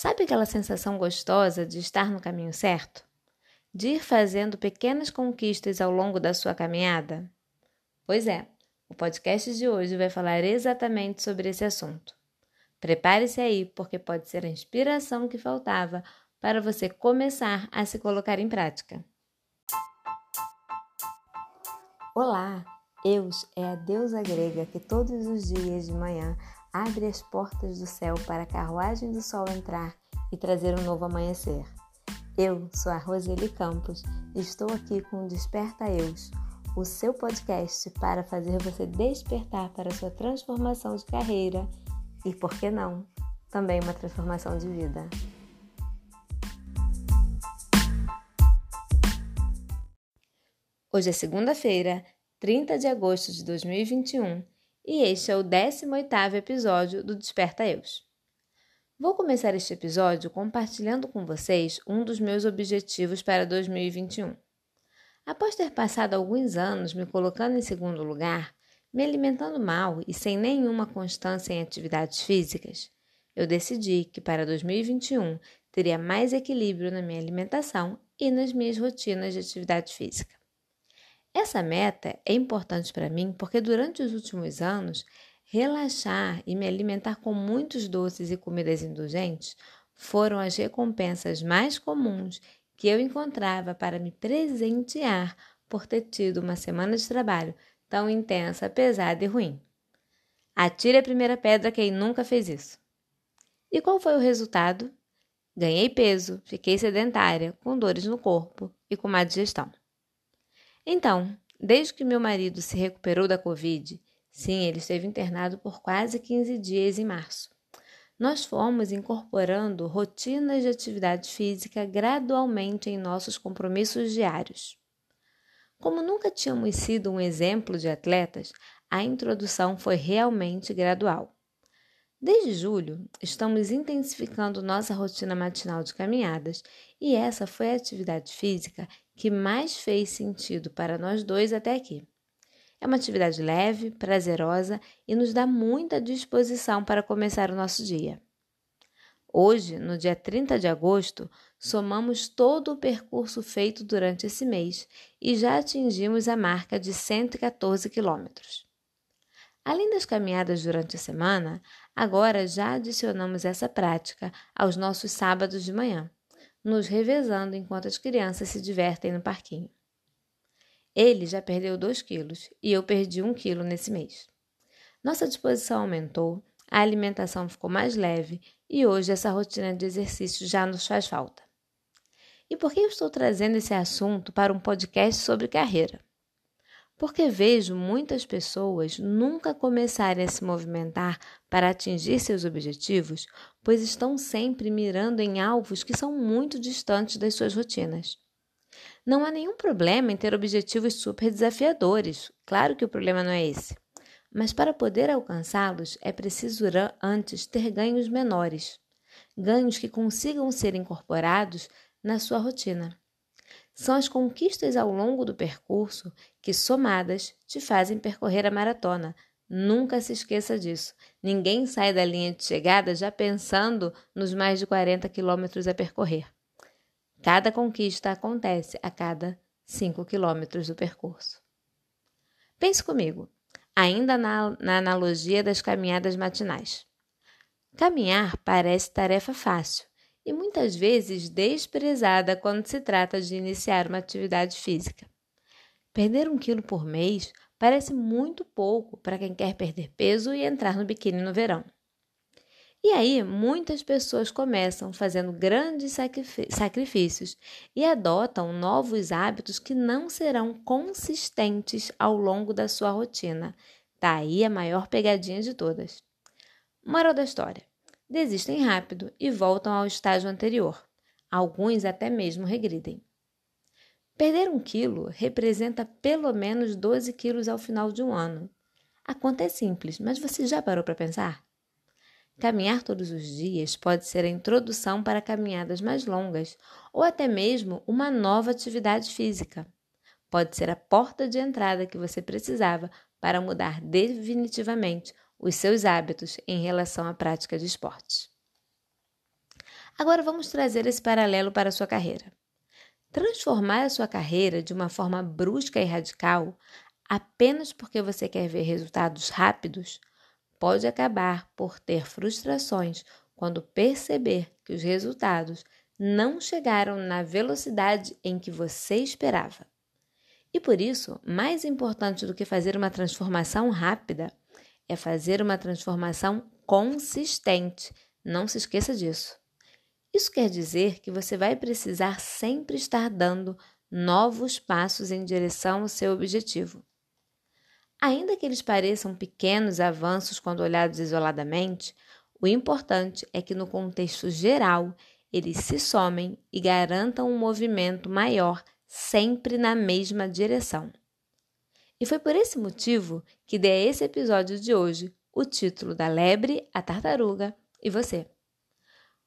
Sabe aquela sensação gostosa de estar no caminho certo? De ir fazendo pequenas conquistas ao longo da sua caminhada? Pois é, o podcast de hoje vai falar exatamente sobre esse assunto. Prepare-se aí, porque pode ser a inspiração que faltava para você começar a se colocar em prática. Olá! Eus é a deusa grega que todos os dias de manhã abre as portas do céu para a carruagem do sol entrar e trazer um novo amanhecer. Eu sou a Roseli Campos e estou aqui com o Desperta Eus, o seu podcast para fazer você despertar para a sua transformação de carreira e, por que não, também uma transformação de vida. Hoje é segunda-feira, 30 de agosto de 2021 e este é o 18º episódio do Desperta Eus. Vou começar este episódio compartilhando com vocês um dos meus objetivos para 2021. Após ter passado alguns anos me colocando em segundo lugar, me alimentando mal e sem nenhuma constância em atividades físicas, eu decidi que para 2021 teria mais equilíbrio na minha alimentação e nas minhas rotinas de atividade física. Essa meta é importante para mim porque durante os últimos anos, relaxar e me alimentar com muitos doces e comidas indulgentes foram as recompensas mais comuns que eu encontrava para me presentear por ter tido uma semana de trabalho tão intensa, pesada e ruim. Atire a primeira pedra quem nunca fez isso. E qual foi o resultado? Ganhei peso, fiquei sedentária, com dores no corpo e com má digestão. Então, desde que meu marido se recuperou da Covid, sim, ele esteve internado por quase 15 dias em março, nós fomos incorporando rotinas de atividade física gradualmente em nossos compromissos diários. Como nunca tínhamos sido um exemplo de atletas, a introdução foi realmente gradual. Desde julho, estamos intensificando nossa rotina matinal de caminhadas e essa foi a atividade física que mais fez sentido para nós dois até aqui. É uma atividade leve, prazerosa e nos dá muita disposição para começar o nosso dia. Hoje, no dia 30 de agosto, somamos todo o percurso feito durante esse mês e já atingimos a marca de 114 quilômetros. Além das caminhadas durante a semana, agora já adicionamos essa prática aos nossos sábados de manhã nos revezando enquanto as crianças se divertem no parquinho. Ele já perdeu 2 quilos e eu perdi 1 um quilo nesse mês. Nossa disposição aumentou, a alimentação ficou mais leve e hoje essa rotina de exercício já nos faz falta. E por que eu estou trazendo esse assunto para um podcast sobre carreira? Porque vejo muitas pessoas nunca começarem a se movimentar para atingir seus objetivos, pois estão sempre mirando em alvos que são muito distantes das suas rotinas. Não há nenhum problema em ter objetivos super desafiadores, claro que o problema não é esse. Mas para poder alcançá-los é preciso antes ter ganhos menores, ganhos que consigam ser incorporados na sua rotina. São as conquistas ao longo do percurso que, somadas, te fazem percorrer a maratona. Nunca se esqueça disso. Ninguém sai da linha de chegada já pensando nos mais de 40 quilômetros a percorrer. Cada conquista acontece a cada 5 quilômetros do percurso. Pense comigo, ainda na, na analogia das caminhadas matinais. Caminhar parece tarefa fácil, e muitas vezes desprezada quando se trata de iniciar uma atividade física. Perder um quilo por mês parece muito pouco para quem quer perder peso e entrar no biquíni no verão. E aí, muitas pessoas começam fazendo grandes sacrifícios e adotam novos hábitos que não serão consistentes ao longo da sua rotina. Daí tá a maior pegadinha de todas. Moral da história: desistem rápido e voltam ao estágio anterior. Alguns até mesmo regridem. Perder um quilo representa pelo menos 12 quilos ao final de um ano. A conta é simples, mas você já parou para pensar? Caminhar todos os dias pode ser a introdução para caminhadas mais longas ou até mesmo uma nova atividade física. Pode ser a porta de entrada que você precisava para mudar definitivamente os seus hábitos em relação à prática de esportes. Agora vamos trazer esse paralelo para a sua carreira. Transformar a sua carreira de uma forma brusca e radical apenas porque você quer ver resultados rápidos pode acabar por ter frustrações quando perceber que os resultados não chegaram na velocidade em que você esperava. E por isso, mais importante do que fazer uma transformação rápida é fazer uma transformação consistente. Não se esqueça disso. Isso quer dizer que você vai precisar sempre estar dando novos passos em direção ao seu objetivo. Ainda que eles pareçam pequenos avanços quando olhados isoladamente, o importante é que, no contexto geral, eles se somem e garantam um movimento maior sempre na mesma direção. E foi por esse motivo que dei a esse episódio de hoje o título da Lebre, a Tartaruga e Você.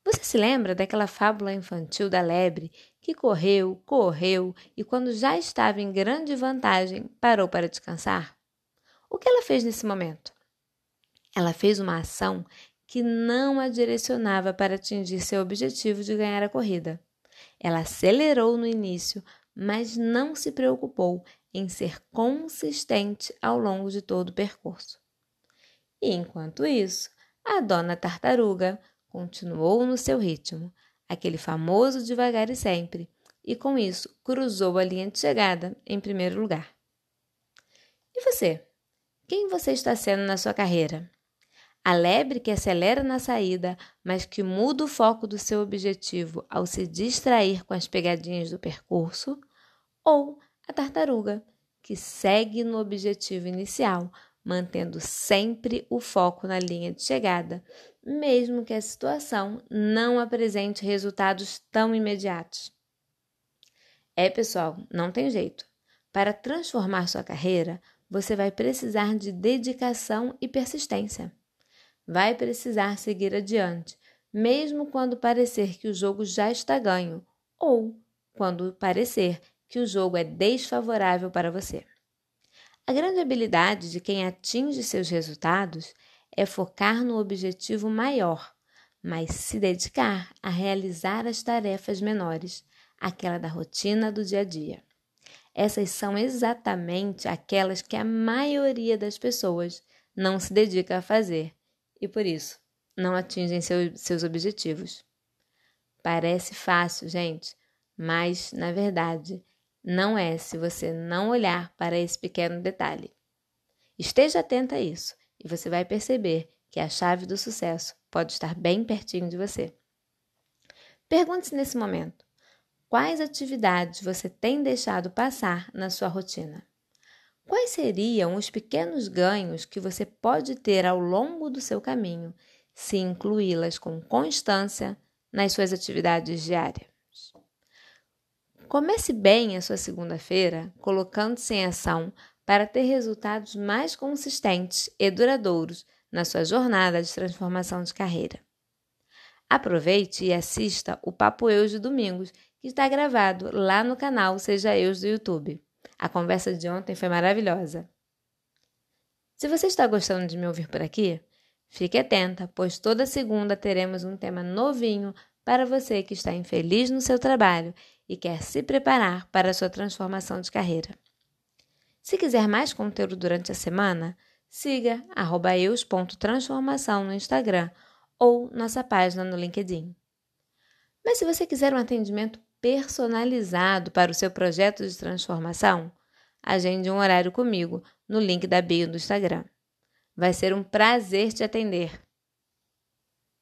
Você se lembra daquela fábula infantil da lebre que correu, correu e, quando já estava em grande vantagem, parou para descansar? O que ela fez nesse momento? Ela fez uma ação que não a direcionava para atingir seu objetivo de ganhar a corrida. Ela acelerou no início, mas não se preocupou em ser consistente ao longo de todo o percurso. E enquanto isso, a dona tartaruga continuou no seu ritmo, aquele famoso devagar e sempre, e com isso cruzou a linha de chegada em primeiro lugar. E você? Quem você está sendo na sua carreira? A lebre que acelera na saída, mas que muda o foco do seu objetivo ao se distrair com as pegadinhas do percurso, ou a tartaruga, que segue no objetivo inicial, mantendo sempre o foco na linha de chegada, mesmo que a situação não apresente resultados tão imediatos. É, pessoal, não tem jeito. Para transformar sua carreira, você vai precisar de dedicação e persistência vai precisar seguir adiante, mesmo quando parecer que o jogo já está ganho ou quando parecer que o jogo é desfavorável para você. A grande habilidade de quem atinge seus resultados é focar no objetivo maior, mas se dedicar a realizar as tarefas menores, aquela da rotina do dia a dia. Essas são exatamente aquelas que a maioria das pessoas não se dedica a fazer e por isso não atingem seu, seus objetivos. Parece fácil, gente, mas na verdade não é se você não olhar para esse pequeno detalhe. Esteja atenta a isso e você vai perceber que a chave do sucesso pode estar bem pertinho de você. Pergunte-se nesse momento: quais atividades você tem deixado passar na sua rotina? Quais seriam os pequenos ganhos que você pode ter ao longo do seu caminho se incluí-las com constância nas suas atividades diárias? Comece bem a sua segunda-feira colocando-se em ação para ter resultados mais consistentes e duradouros na sua jornada de transformação de carreira. Aproveite e assista o Papo Eus de Domingos, que está gravado lá no canal Seja Eus do YouTube. A conversa de ontem foi maravilhosa. Se você está gostando de me ouvir por aqui, fique atenta, pois toda segunda teremos um tema novinho para você que está infeliz no seu trabalho e quer se preparar para a sua transformação de carreira. Se quiser mais conteúdo durante a semana, siga eus.transformação no Instagram ou nossa página no LinkedIn. Mas se você quiser um atendimento personalizado para o seu projeto de transformação, agende um horário comigo no link da bio do Instagram. Vai ser um prazer te atender.